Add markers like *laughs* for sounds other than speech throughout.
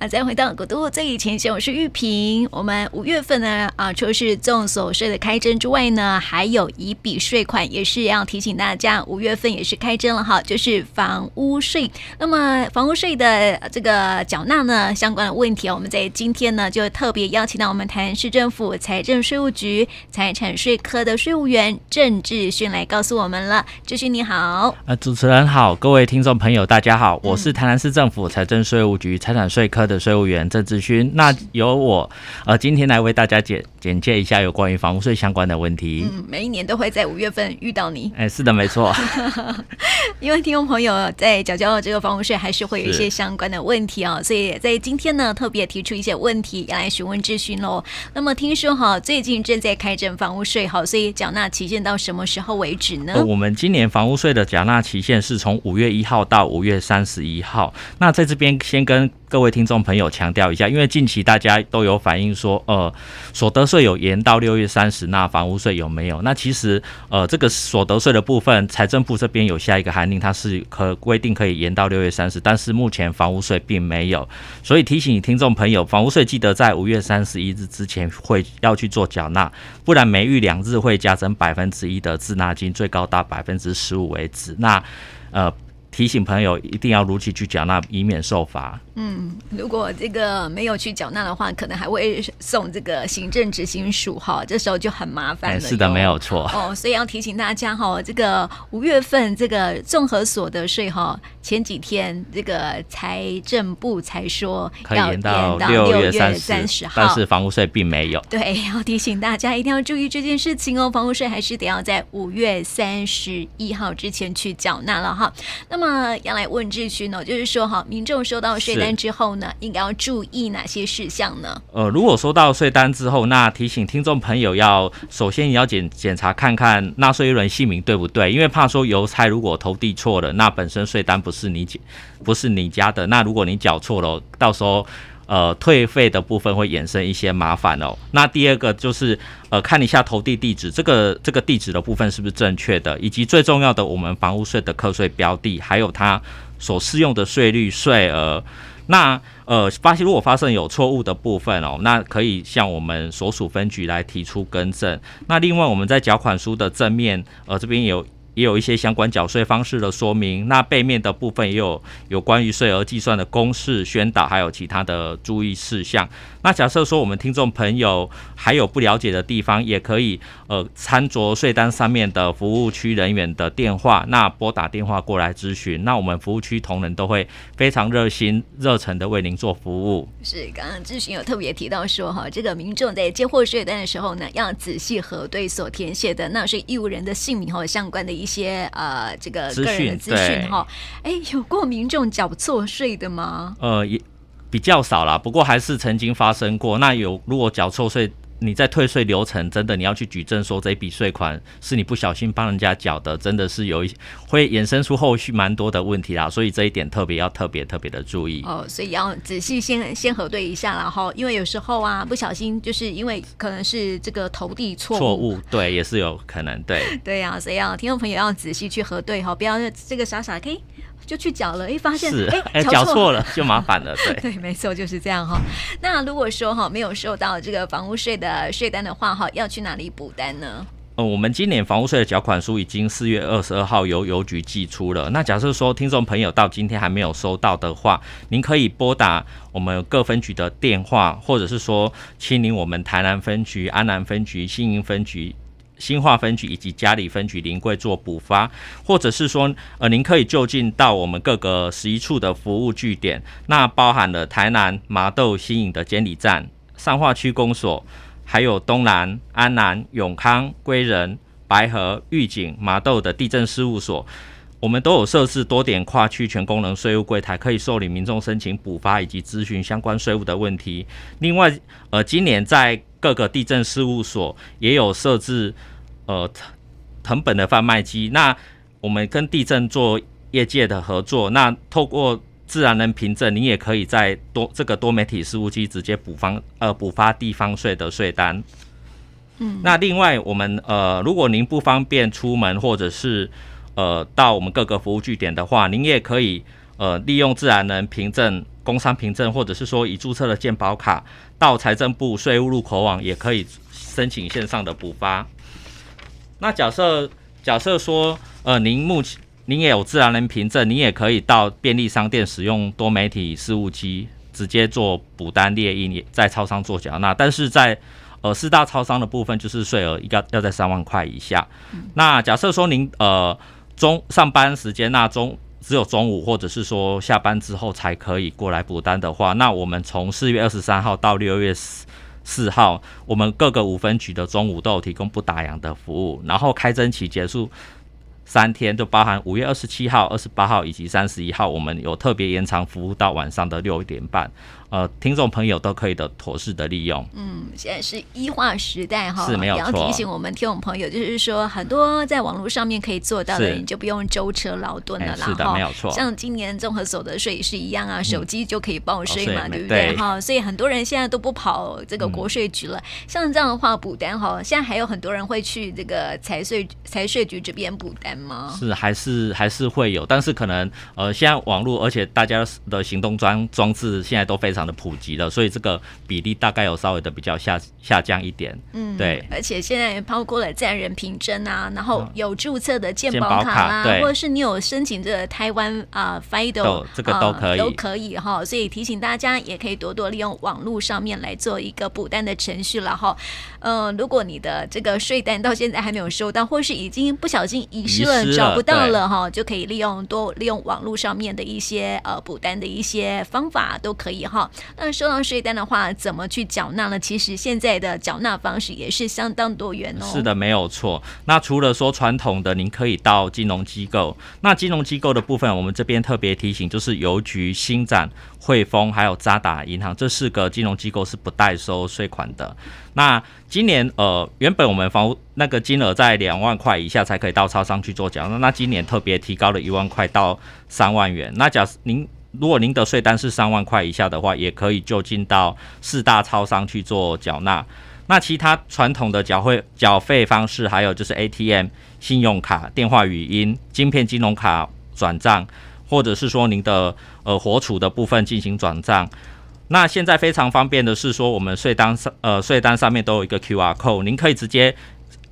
那再回到古都最前线，我是玉萍。我们五月份呢，啊，除了是重所税的开征之外呢，还有一笔税款也是要提醒大家，五月份也是开征了哈，就是房屋税。那么房屋税的这个缴纳呢，相关的问题，我们在今天呢就特别邀请到我们台南市政府财政税务局财产税科的税务员郑志勋来告诉我们了。志勋你好，呃，主持人好，各位听众朋友大家好，我是台南市政府财政税务局财产税科的税务员郑志勋。那由我呃今天来为大家简简介一下有关于房屋税相关的问题。嗯，每一年都会在五月份遇到你。哎，是的，没错。*laughs* 因为听众朋友在缴交这个房屋税，还是会有一些相关的问题啊、哦，*laughs* 所以在今天呢，特别提出一些问题要来询问志勋喽。那么听说哈，最近正在开征房屋税，好，所以缴纳期限到什么时候为止呢？呃、我们今年房屋税的缴纳期限是从五月一号到五月三十一号。那在这边先跟各位听众朋友强调一下，因为近期大家都有反映说，呃，所得税有延到六月三十，那房屋税有没有？那其实，呃，这个所得税的部分，财政部这边有下一个函令，它是可规定可以延到六月三十，但是目前房屋税并没有，所以提醒听众朋友，房屋税记得在五月三十一日之前会要去做缴纳，不然每逾两日会加征百分之一的滞纳金，最高达百分之十五为止。那，呃。提醒朋友一定要如期去缴纳，以免受罚。嗯，如果这个没有去缴纳的话，可能还会送这个行政执行署哈，这时候就很麻烦了。是的，没有错。哦，所以要提醒大家哈，这个五月份这个综合所得税哈，前几天这个财政部才说要延到六月三十号，但是房屋税并没有。对，要提醒大家一定要注意这件事情哦，房屋税还是得要在五月三十一号之前去缴纳了哈。那么。要来问志勋呢，就是说哈，民众收到税单之后呢，应该要注意哪些事项呢？呃，如果收到税单之后，那提醒听众朋友要首先你要检检查看看纳税人姓名对不对，因为怕说邮差如果投递错了，那本身税单不是你不是你家的，那如果你缴错了，到时候。呃，退费的部分会衍生一些麻烦哦。那第二个就是，呃，看一下投递地址，这个这个地址的部分是不是正确的，以及最重要的，我们房屋税的课税标的，还有它所适用的税率、税额。那呃，发现如果发生有错误的部分哦，那可以向我们所属分局来提出更正。那另外，我们在缴款书的正面，呃，这边有。也有一些相关缴税方式的说明，那背面的部分也有有关于税额计算的公式宣导，还有其他的注意事项。那假设说我们听众朋友还有不了解的地方，也可以呃参酌税单上面的服务区人员的电话，那拨打电话过来咨询，那我们服务区同仁都会非常热心热诚的为您做服务。是，刚刚咨询有特别提到说哈，这个民众在接获税单的时候呢，要仔细核对所填写的纳税义务人的姓名和相关的一些呃这个个人的资讯哈。哎，有过民众缴错税的吗？呃，也。比较少啦，不过还是曾经发生过。那有如果缴错税，你在退税流程真的你要去举证说这笔税款是你不小心帮人家缴的，真的是有一会衍生出后续蛮多的问题啦。*laughs* 所以这一点特别要特别特别的注意哦。所以要仔细先先核对一下然后，因为有时候啊不小心就是因为可能是这个投递错误，错误对也是有可能对 *laughs* 对呀、啊，所以要听众朋友要仔细去核对哈，不要这个傻傻可以。就去缴了，哎，发现哎，哎，缴错了就麻烦了，*laughs* 对对，没错，就是这样哈。那如果说哈没有收到这个房屋税的税单的话哈，要去哪里补单呢？呃，我们今年房屋税的缴款书已经四月二十二号由邮局寄出了。那假设说听众朋友到今天还没有收到的话，您可以拨打我们各分局的电话，或者是说亲临我们台南分局、安南分局、新营分局。新化分局以及嘉里分局临柜做补发，或者是说，呃，您可以就近到我们各个十一处的服务据点，那包含了台南麻豆新营的监理站、善化区公所，还有东南、安南、永康、归仁、白河、玉井、麻豆的地震事务所，我们都有设置多点跨区全功能税务柜台，可以受理民众申请补发以及咨询相关税务的问题。另外，呃，今年在各个地震事务所也有设置，呃，藤本的贩卖机。那我们跟地震做业界的合作，那透过自然人凭证，你也可以在多这个多媒体事务机直接补方呃补发地方税的税单。嗯，那另外我们呃，如果您不方便出门或者是呃到我们各个服务据点的话，您也可以呃利用自然人凭证。工商凭证，或者是说已注册的健保卡，到财政部税务入口网也可以申请线上的补发。那假设假设说，呃，您目前您也有自然人凭证，您也可以到便利商店使用多媒体事务机直接做补单列印，在超商做缴纳。但是在呃四大超商的部分，就是税额要要在三万块以下。那假设说您呃中上班时间那中。只有中午或者是说下班之后才可以过来补单的话，那我们从四月二十三号到六月四四号，我们各个五分局的中午都有提供不打烊的服务，然后开征期结束三天，就包含五月二十七号、二十八号以及三十一号，我们有特别延长服务到晚上的六点半。呃，听众朋友都可以的妥适的利用。嗯，现在是医化时代哈，是没有错。也要提醒我们听众朋友，就是说很多在网络上面可以做到的，你就不用舟车劳顿了啦。是的，没有错。像今年综合所得税也是一样啊，手机就可以报税嘛，嗯、对不对？哈，所以很多人现在都不跑这个国税局了。嗯、像这样的话，补单哈，现在还有很多人会去这个财税财税局这边补单吗？是，还是还是会有，但是可能呃，现在网络，而且大家的行动装装置现在都非常。的普及了，所以这个比例大概有稍微的比较下下降一点。嗯，对。而且现在包括了自然人凭证啊，然后有注册的健保卡啦，卡或者是你有申请这个台湾啊 FIDO，这个都可以，呃、都可以哈。所以提醒大家，也可以多多利用网络上面来做一个补单的程序了哈。呃，如果你的这个税单到现在还没有收到，或是已经不小心遗失了，失了找不到了哈，就可以利用多利用网络上面的一些呃补单的一些方法都可以哈。那收到税单的话，怎么去缴纳呢？其实现在的缴纳方式也是相当多元哦。是的，没有错。那除了说传统的，您可以到金融机构。那金融机构的部分，我们这边特别提醒，就是邮局、新展、汇丰还有渣打银行这四个金融机构是不代收税款的。那今年呃，原本我们房屋那个金额在两万块以下才可以到超商去做缴纳，那今年特别提高了一万块到三万元。那假设您如果您的税单是三万块以下的话，也可以就近到四大超商去做缴纳。那其他传统的缴费缴费方式，还有就是 ATM、信用卡、电话语音、晶片金融卡转账，或者是说您的呃活储的部分进行转账。那现在非常方便的是说，我们税单上呃税单上面都有一个 QR code，您可以直接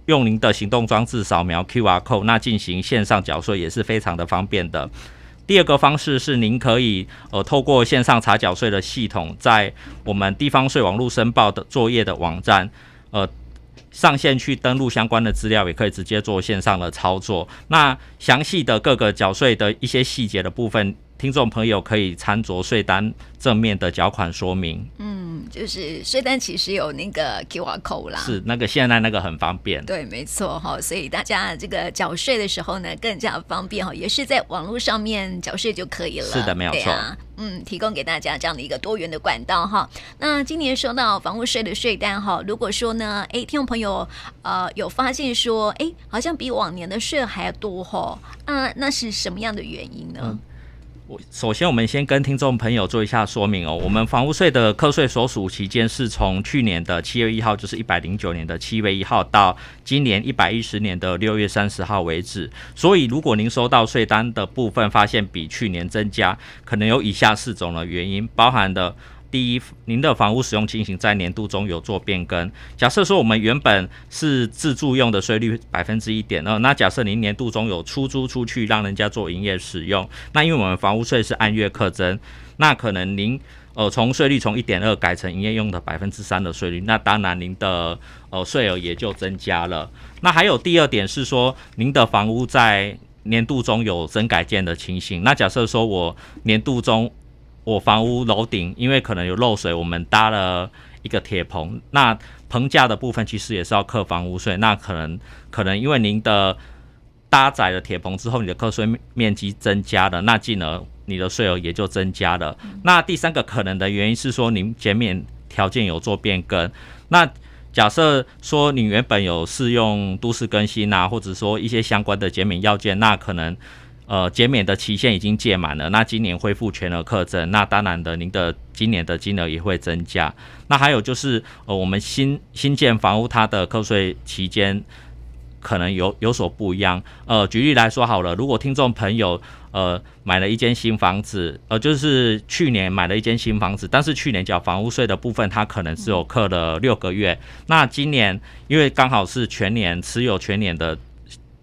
用您的行动装置扫描 QR code，那进行线上缴税也是非常的方便的。第二个方式是，您可以呃透过线上查缴税的系统，在我们地方税网络申报的作业的网站，呃上线去登录相关的资料，也可以直接做线上的操作。那详细的各个缴税的一些细节的部分，听众朋友可以参酌税单正面的缴款说明。嗯，就是税单其实有那个 QR code 啦。是那个现在那个很方便。对，没错哈，所以大家这个缴税的时候呢，更加方便哈，也是在网络上面缴税就可以了。是的，没有错。啊。嗯，提供给大家这样的一个多元的管道哈。那今年收到房屋税的税单哈，如果说呢，哎，听众朋友呃有发现说，哎，好像比往年的税还要多哈，啊，那是什么样的原因呢？嗯我首先，我们先跟听众朋友做一下说明哦。我们房屋税的课税所属期间是从去年的七月一号，就是一百零九年的七月一号，到今年一百一十年的六月三十号为止。所以，如果您收到税单的部分发现比去年增加，可能有以下四种的原因，包含的。第一，您的房屋使用情形在年度中有做变更。假设说我们原本是自住用的税率百分之一点二，那假设您年度中有出租出去让人家做营业使用，那因为我们房屋税是按月课征，那可能您呃从税率从一点二改成营业用的百分之三的税率，那当然您的呃税额也就增加了。那还有第二点是说，您的房屋在年度中有增改建的情形，那假设说我年度中我房屋楼顶因为可能有漏水，我们搭了一个铁棚，那棚架的部分其实也是要课房屋税。那可能可能因为您的搭载了铁棚之后，你的课税面积增加了，那进而你的税额也就增加了。那第三个可能的原因是说，您减免条件有做变更。那假设说你原本有适用都市更新啊，或者说一些相关的减免要件，那可能。呃，减免的期限已经届满了，那今年恢复全额课征，那当然的，您的今年的金额也会增加。那还有就是，呃，我们新新建房屋它的课税期间，可能有有所不一样。呃，举例来说好了，如果听众朋友呃买了一间新房子，呃，就是去年买了一间新房子，但是去年缴房屋税的部分，他可能只有课了六个月。那今年因为刚好是全年持有全年的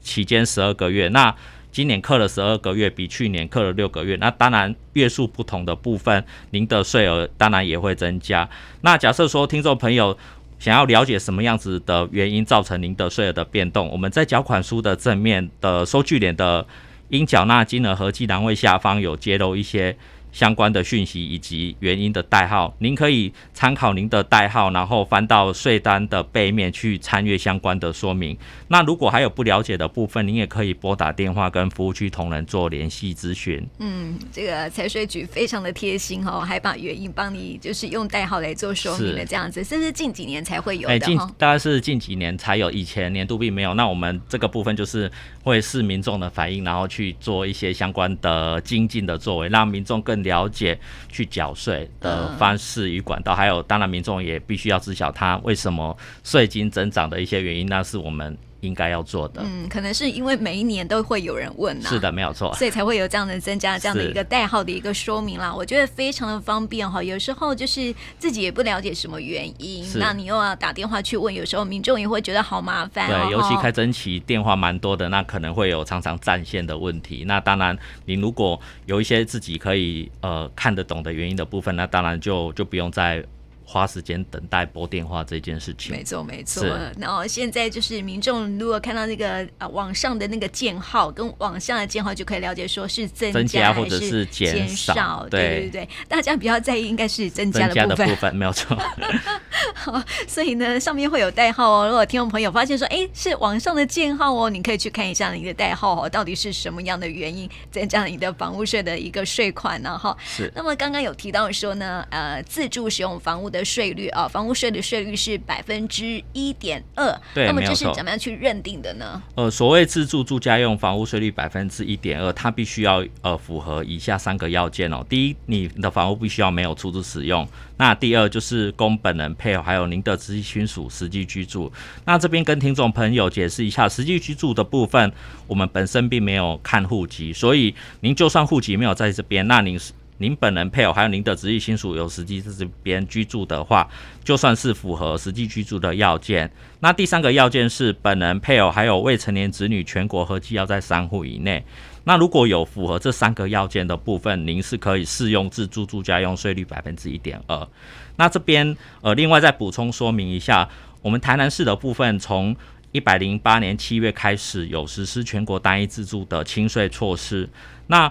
期间十二个月，那今年课了十二个月，比去年课了六个月，那当然月数不同的部分，您的税额当然也会增加。那假设说听众朋友想要了解什么样子的原因造成您的税额的变动，我们在缴款书的正面的收据点的应缴纳金额合计栏位下方有揭露一些。相关的讯息以及原因的代号，您可以参考您的代号，然后翻到税单的背面去参阅相关的说明。那如果还有不了解的部分，您也可以拨打电话跟服务区同仁做联系咨询。嗯，这个财税局非常的贴心哦，还把原因帮你就是用代号来做说明的这样子，甚至近几年才会有的。哎，近大概是近几年才有，以前年度并没有。那我们这个部分就是会视民众的反应，然后去做一些相关的精进的作为，让民众更。了解去缴税的方式与管道，还有当然民众也必须要知晓他为什么税金增长的一些原因，那是我们。应该要做的，嗯，可能是因为每一年都会有人问呐，是的，没有错，所以才会有这样的增加这样的一个代号的一个说明啦。我觉得非常的方便哈，有时候就是自己也不了解什么原因，那你又要打电话去问，有时候民众也会觉得好麻烦。对，尤其开征期电话蛮多的，那可能会有常常占线的问题。那当然，你如果有一些自己可以呃看得懂的原因的部分，那当然就就不用再。花时间等待拨电话这件事情，没错没错。然后现在就是民众如果看到那个啊网上的那个建号跟网上的建号，就可以了解说是增加，或者是减少。对对对，对，大家比较在意应该是增加的部分，*laughs* 没有错。*laughs* 好，所以呢上面会有代号哦。如果听众朋友发现说，哎，是网上的建号哦，你可以去看一下你的代号哦，到底是什么样的原因增加了你的房屋税的一个税款呢？哈，是。那么刚刚有提到说呢，呃，自住使用房屋的税率啊，房屋税的税率是百分之一点二。对，那么这是怎么样去认定的呢？呃，所谓自住住家用房屋税率百分之一点二，它必须要呃符合以下三个要件哦。第一，你的房屋必须要没有出租使用。那第二就是供本人配偶还有您的直系亲属实际居住。那这边跟听众朋友解释一下，实际居住的部分，我们本身并没有看户籍，所以您就算户籍没有在这边，那您是。您本人配偶还有您的直系亲属有实际在这边居住的话，就算是符合实际居住的要件。那第三个要件是本人配偶还有未成年子女全国合计要在三户以内。那如果有符合这三个要件的部分，您是可以适用自住住家用税率百分之一点二。那这边呃，另外再补充说明一下，我们台南市的部分从一百零八年七月开始有实施全国单一自住的轻税措施。那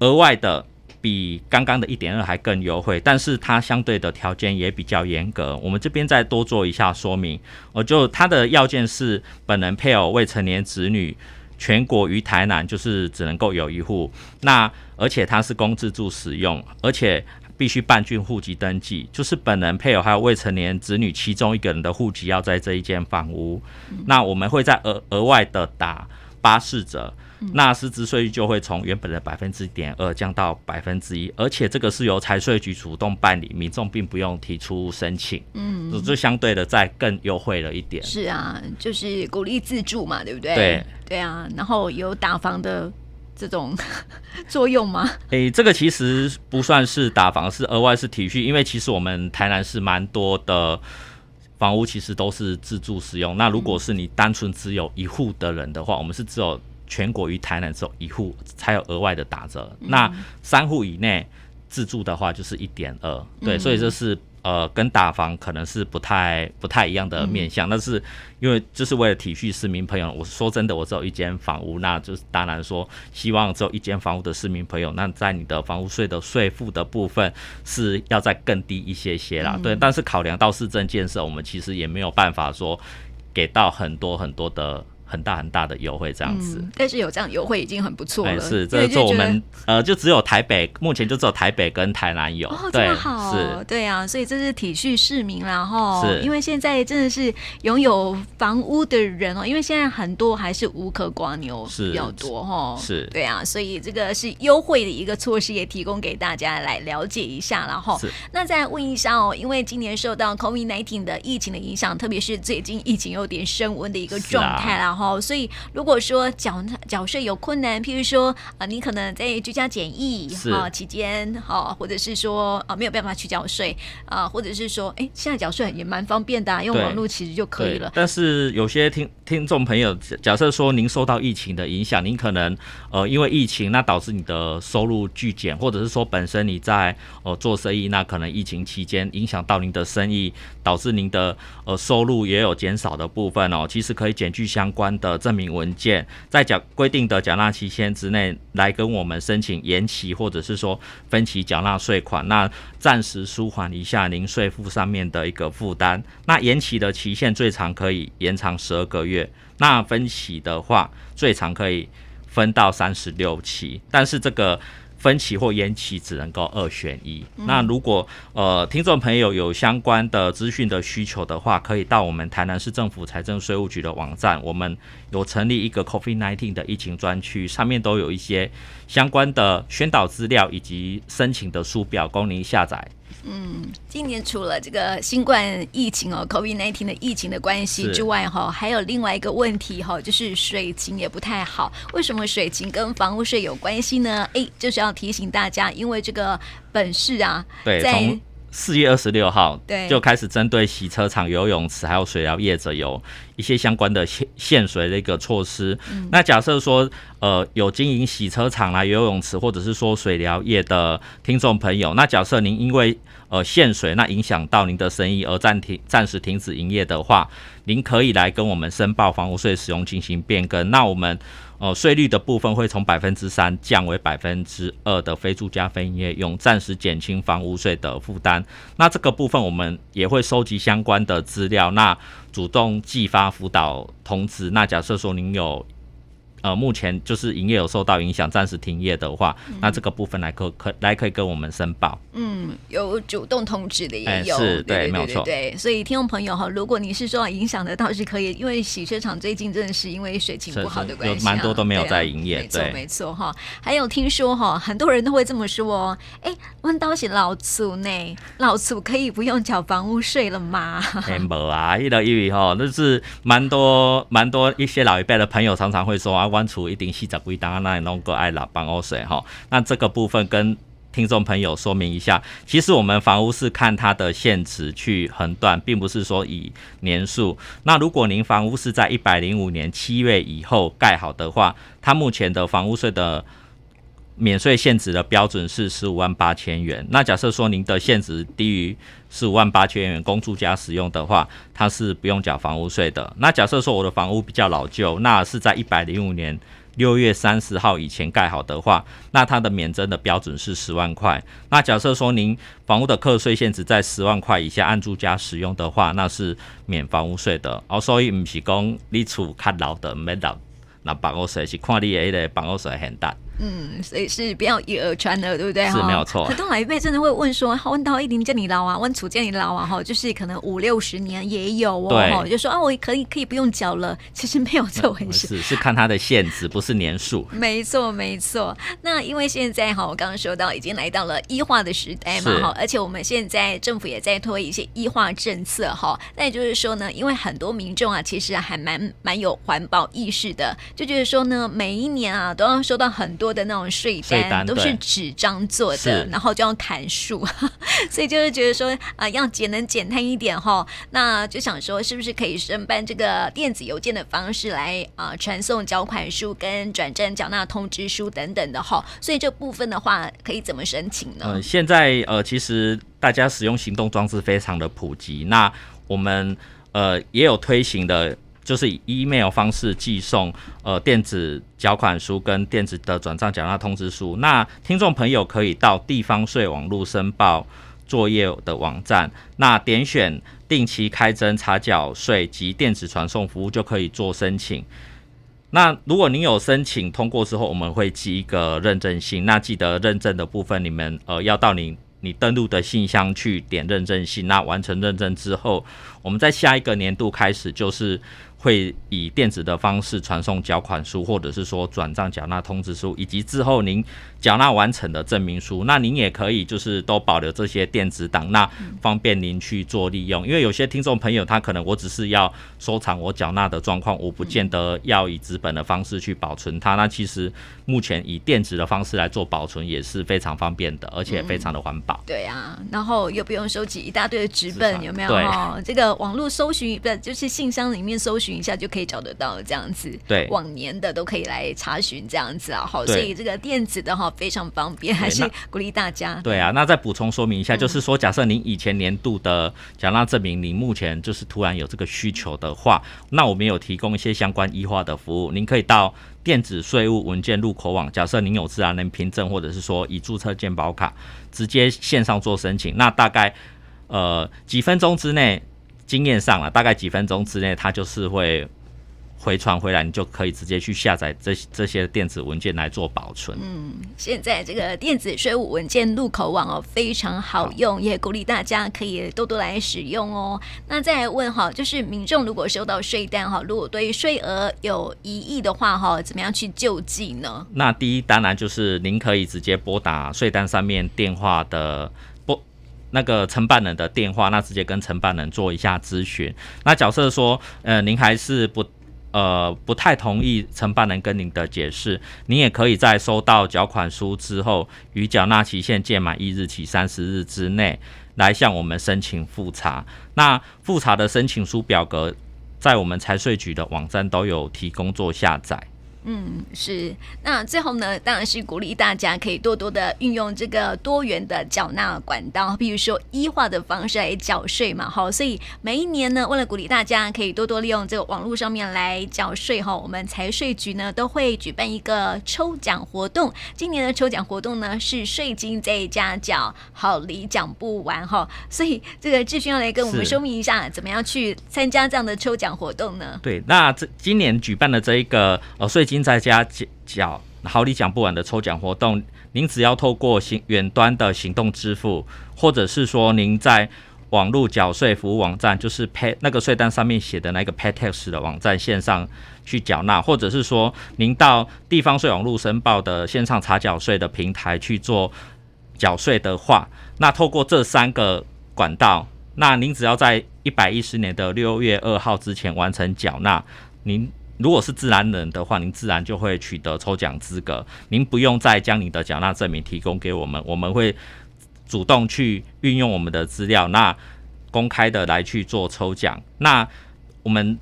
额外的。比刚刚的一点二还更优惠，但是它相对的条件也比较严格。我们这边再多做一下说明，我就它的要件是本人配偶未成年子女全国于台南就是只能够有一户，那而且它是公自住使用，而且必须办竣户籍登记，就是本人配偶还有未成年子女其中一个人的户籍要在这一间房屋，那我们会再额额外的打八四折。那实质税率就会从原本的百分之一点二降到百分之一，而且这个是由财税局主动办理，民众并不用提出申请，嗯，就相对的再更优惠了一点。是啊，就是鼓励自住嘛，对不对？对对啊，然后有打房的这种 *laughs* 作用吗？诶、欸，这个其实不算是打房，是额外是体恤，因为其实我们台南是蛮多的房屋其实都是自住使用。那如果是你单纯只有一户的人的话，我们是只有。全国于台南只有一户才有额外的打折，嗯、那三户以内自住的话就是一点二，对，所以这是呃跟打房可能是不太不太一样的面向，但、嗯、是因为就是为了体恤市民朋友，我说真的，我只有一间房屋，那就是当然说希望只有一间房屋的市民朋友，那在你的房屋税的税负的部分是要再更低一些些啦，嗯、对，但是考量到市政建设，我们其实也没有办法说给到很多很多的。很大很大的优惠这样子，嗯，但是有这样优惠已经很不错了。欸、是，这是我们呃，就只有台北，目前就只有台北跟台南有。哦，这么好，是，对啊，所以这是体恤市民然后。是，因为现在真的是拥有房屋的人哦，因为现在很多还是无可瓜牛比较多哈。是，对啊，所以这个是优惠的一个措施，也提供给大家来了解一下，然后，那再问一下哦，因为今年受到 COVID-19 的疫情的影响，特别是最近疫情有点升温的一个状态，然后。哈。所以如果说缴缴税有困难，譬如说啊、呃，你可能在居家检疫啊期间，哈，或者是说啊、呃、没有办法去缴税啊，或者是说哎，现在缴税也蛮方便的、啊，用网络其实就可以了。但是有些听听众朋友，假设说您受到疫情的影响，您可能呃因为疫情那导致你的收入巨减，或者是说本身你在呃做生意，那可能疫情期间影响到您的生意，导致您的呃收入也有减少的部分哦。其实可以减去相关关的证明文件，在缴规定的缴纳期限之内来跟我们申请延期，或者是说分期缴纳税款，那暂时舒缓一下您税负上面的一个负担。那延期的期限最长可以延长十二个月，那分期的话最长可以分到三十六期，但是这个。分期或延期只能够二选一。嗯、那如果呃听众朋友有相关的资讯的需求的话，可以到我们台南市政府财政税务局的网站，我们有成立一个 COVID-19 的疫情专区，上面都有一些相关的宣导资料以及申请的书表供您下载。嗯，今年除了这个新冠疫情哦，COVID-19 的疫情的关系之外哈，还有另外一个问题哈，就是水情也不太好。为什么水情跟房屋税有关系呢？哎，就是要提醒大家，因为这个本市啊，对，从四月二十六号对就开始针对洗车场、游泳池还有水疗业者有一些相关的限限水的一个措施。嗯、那假设说呃有经营洗车场啦、游泳池或者是说水疗业的听众朋友，那假设您因为呃，限水那影响到您的生意而暂停、暂时停止营业的话，您可以来跟我们申报房屋税使用进行变更。那我们呃税率的部分会从百分之三降为百分之二的非住家非营业用，暂时减轻房屋税的负担。那这个部分我们也会收集相关的资料，那主动寄发辅导通知。那假设说您有。呃，目前就是营业有受到影响，暂时停业的话，嗯、那这个部分来可可来可以跟我们申报。嗯，有主动通知的也有，欸、是对，没有错。对，所以听众朋友哈，如果你是受到影响的，倒是可以，因为洗车场最近真的是因为水情不好的关系、蛮多都没有在营业。对、啊，没错，没错哈。还有听说哈，很多人都会这么说，哎、欸，弯刀是老厝呢，老厝可以不用缴房屋税了吗？*laughs* 没有啊，一来一为哈，那是蛮多蛮多一些老一辈的朋友常常会说啊。关除一定细则归档，那弄个爱老帮我水哈。那这个部分跟听众朋友说明一下，其实我们房屋是看它的现值去横断，并不是说以年数。那如果您房屋是在一百零五年七月以后盖好的话，它目前的房屋税的免税现值的标准是十五万八千元。那假设说您的现值低于十五万八千元，供住家使用的话，它是不用缴房屋税的。那假设说我的房屋比较老旧，那是在一百零五年六月三十号以前盖好的话，那它的免征的标准是十万块。那假设说您房屋的课税限值在十万块以下，按住家使用的话，那是免房屋税的。哦，所以不是讲你厝较老的没缴那房屋税，是看你的那个房屋税很大。嗯，所以是不要以讹传讹，对不对？是没有错。很多老一辈真的会问说：“问到一林叫你老啊，问楚叫你老啊，哈，就是可能五六十年也有哦，对就说啊，我可以可以不用缴了。”其实没有这回事，是是看它的限值，不是年数。没错，没错。那因为现在哈，我刚刚说到已经来到了医化的时代嘛，哈，而且我们现在政府也在推一些医化政策哈。那也就是说呢，因为很多民众啊，其实还蛮蛮有环保意识的，就觉得说呢，每一年啊都要收到很多的那种税。税单都是纸张做的，然后就要砍树，*laughs* 所以就是觉得说啊、呃，要节能减碳一点哈。那就想说，是不是可以申办这个电子邮件的方式来啊、呃，传送缴款书跟转账缴纳通知书等等的哈。所以这部分的话，可以怎么申请呢？呃，现在呃，其实大家使用行动装置非常的普及，那我们呃也有推行的。就是以 email 方式寄送呃电子缴款书跟电子的转账缴纳通知书。那听众朋友可以到地方税网络申报作业的网站，那点选定期开征查缴税及电子传送服务就可以做申请。那如果您有申请通过之后，我们会寄一个认证信。那记得认证的部分，你们呃要到你。你登录的信箱去点认证信，那完成认证之后，我们在下一个年度开始就是会以电子的方式传送缴款书，或者是说转账缴纳通知书，以及之后您缴纳完成的证明书。那您也可以就是都保留这些电子档，那方便您去做利用。因为有些听众朋友他可能我只是要收藏我缴纳的状况，我不见得要以纸本的方式去保存它。那其实目前以电子的方式来做保存也是非常方便的，而且非常的环保。对啊，然后又不用收集一大堆的纸本，有没有？哦，这个网络搜寻不就是信箱里面搜寻。一下就可以找得到这样子，对，往年的都可以来查询这样子啊，好，所以这个电子的哈非常方便，还是鼓励大家。对啊，那再补充说明一下，就是说，假设您以前年度的缴纳证明，您目前就是突然有这个需求的话，那我们有提供一些相关医化的服务，您可以到电子税务文件入口网，假设您有自然人凭证或者是说已注册健保卡，直接线上做申请，那大概呃几分钟之内。经验上了，大概几分钟之内，它就是会回传回来，你就可以直接去下载这这些电子文件来做保存。嗯，现在这个电子税务文件入口网哦，非常好用，好也鼓励大家可以多多来使用哦。那再来问哈，就是民众如果收到税单哈，如果对税额有疑义的话哈，怎么样去救济呢？那第一，当然就是您可以直接拨打税单上面电话的。那个承办人的电话，那直接跟承办人做一下咨询。那假设说，呃，您还是不，呃，不太同意承办人跟您的解释，您也可以在收到缴款书之后，于缴纳期限届满一日起三十日之内，来向我们申请复查。那复查的申请书表格，在我们财税局的网站都有提供做下载。嗯，是。那最后呢，当然是鼓励大家可以多多的运用这个多元的缴纳管道，比如说 e 化的方式来缴税嘛。好，所以每一年呢，为了鼓励大家可以多多利用这个网络上面来缴税哈，我们财税局呢都会举办一个抽奖活动。今年的抽奖活动呢是税金在家缴，好礼奖不完哈。*laughs* 所以这个志勋要来跟我们说明一下，怎么样去参加这样的抽奖活动呢？对，那这今年举办的这一个呃税。金在家缴好礼讲不完的抽奖活动，您只要透过行远端的行动支付，或者是说您在网络缴税服务网站，就是 Pay 那个税单上面写的那个 PayTax 的网站线上去缴纳，或者是说您到地方税网络申报的线上查缴税的平台去做缴税的话，那透过这三个管道，那您只要在一百一十年的六月二号之前完成缴纳，您。如果是自然人的话，您自然就会取得抽奖资格。您不用再将您的缴纳证明提供给我们，我们会主动去运用我们的资料，那公开的来去做抽奖。那我们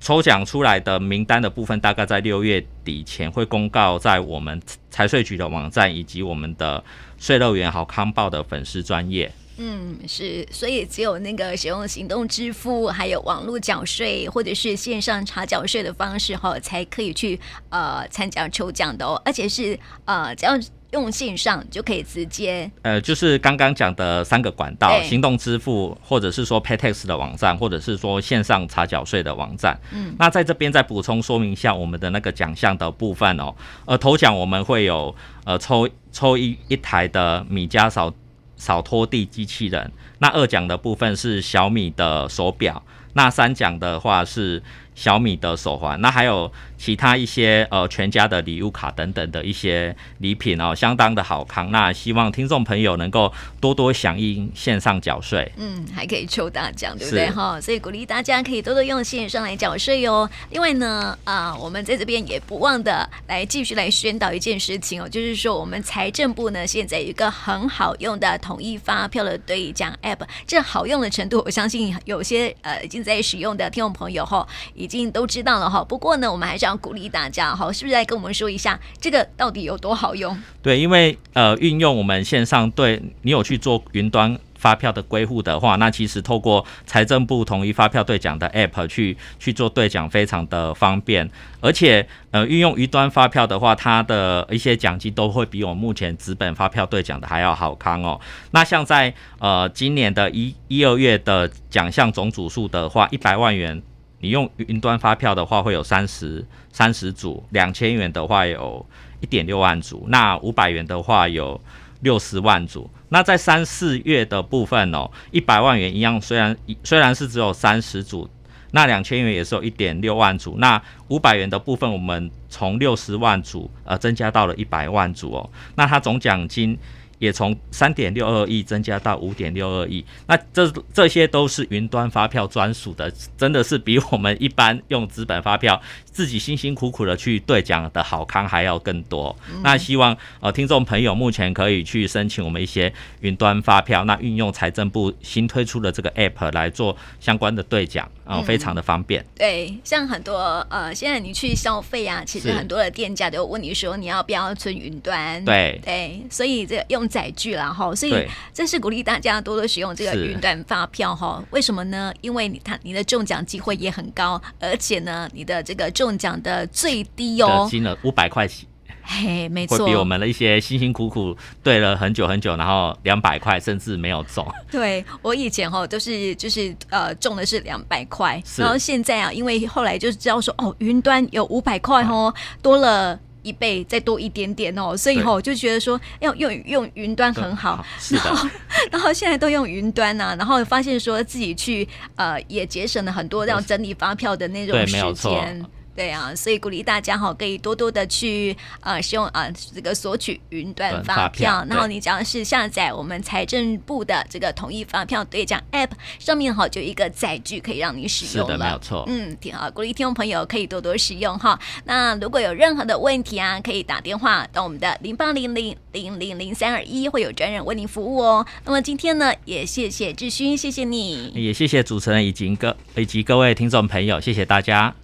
抽奖出来的名单的部分，大概在六月底前会公告在我们财税局的网站以及我们的税乐园好康报的粉丝专页。嗯，是，所以只有那个使用行动支付，还有网络缴税，或者是线上查缴税的方式哈，才可以去呃参加抽奖的哦。而且是呃，只要用线上就可以直接呃，就是刚刚讲的三个管道：行动支付，或者是说 PayTax 的网站，或者是说线上查缴税的网站。嗯，那在这边再补充说明一下我们的那个奖项的部分哦。呃，头奖我们会有呃抽抽一一台的米家扫。扫拖地机器人，那二奖的部分是小米的手表，那三奖的话是小米的手环，那还有其他一些呃全家的礼物卡等等的一些礼品哦，相当的好康。那希望听众朋友能够多多响应线上缴税，嗯，还可以抽大奖，对不对哈？所以鼓励大家可以多多用线上来缴税哟。另外呢，啊，我们在这边也不忘的来继续来宣导一件事情哦，就是说我们财政部呢现在有一个很好用的统一发票的兑奖 App，这好用的程度，我相信有些呃已经在使用的听众朋友哈。已经都知道了哈，不过呢，我们还是要鼓励大家哈，是不是来跟我们说一下这个到底有多好用？对，因为呃，运用我们线上对你有去做云端发票的归户的话，那其实透过财政部统一发票兑奖的 App 去去做兑奖，非常的方便。而且呃，运用云端发票的话，它的一些奖金都会比我们目前纸本发票兑奖的还要好康哦。那像在呃今年的一一二月的奖项总组数的话，一百万元。你用云端发票的话，会有三十三十组；两千元的话，有一点六万组；那五百元的话，有六十万组。那在三四月的部分哦，一百万元一样，虽然虽然是只有三十组，那两千元也是有一点六万组。那五百元的部分，我们从六十万组呃增加到了一百万组哦。那它总奖金。也从三点六二亿增加到五点六二亿，那这这些都是云端发票专属的，真的是比我们一般用资本发票自己辛辛苦苦的去兑奖的好康还要更多。嗯、那希望呃听众朋友目前可以去申请我们一些云端发票，那运用财政部新推出的这个 App 来做相关的兑奖，啊、呃，非常的方便。嗯、对，像很多呃现在你去消费啊，其实很多的店家都问你说你要不要存云端？对对，所以这个用。载具了哈，所以这是鼓励大家多多使用这个云端发票哈。为什么呢？因为你看你的中奖机会也很高，而且呢，你的这个中奖的最低哦，金额五百块起，嘿，没错，会比我们的一些辛辛苦苦对了很久很久，然后两百块甚至没有中。*laughs* 对，我以前哦都是就是呃中的是两百块，然后现在啊，因为后来就知道说哦，云端有五百块哦，多了。一倍再多一点点哦，所以后就觉得说要用用云端很好，是的，然后 *laughs* 然后现在都用云端呐、啊，然后发现说自己去呃也节省了很多要整理发票的那种时间。对啊，所以鼓励大家哈，可以多多的去呃使用啊这个索取云端发票，然后你只要是下载我们财政部的这个统一发票兑奖 App 上面哈，就一个载具可以让你使用了，是的，没有错。嗯，挺好，鼓励听众朋友可以多多使用哈。那如果有任何的问题啊，可以打电话到我们的零八零零零零零三二一，会有专人为您服务哦。那么今天呢，也谢谢志勋，谢谢你，也谢谢主持人以及各以及各位听众朋友，谢谢大家。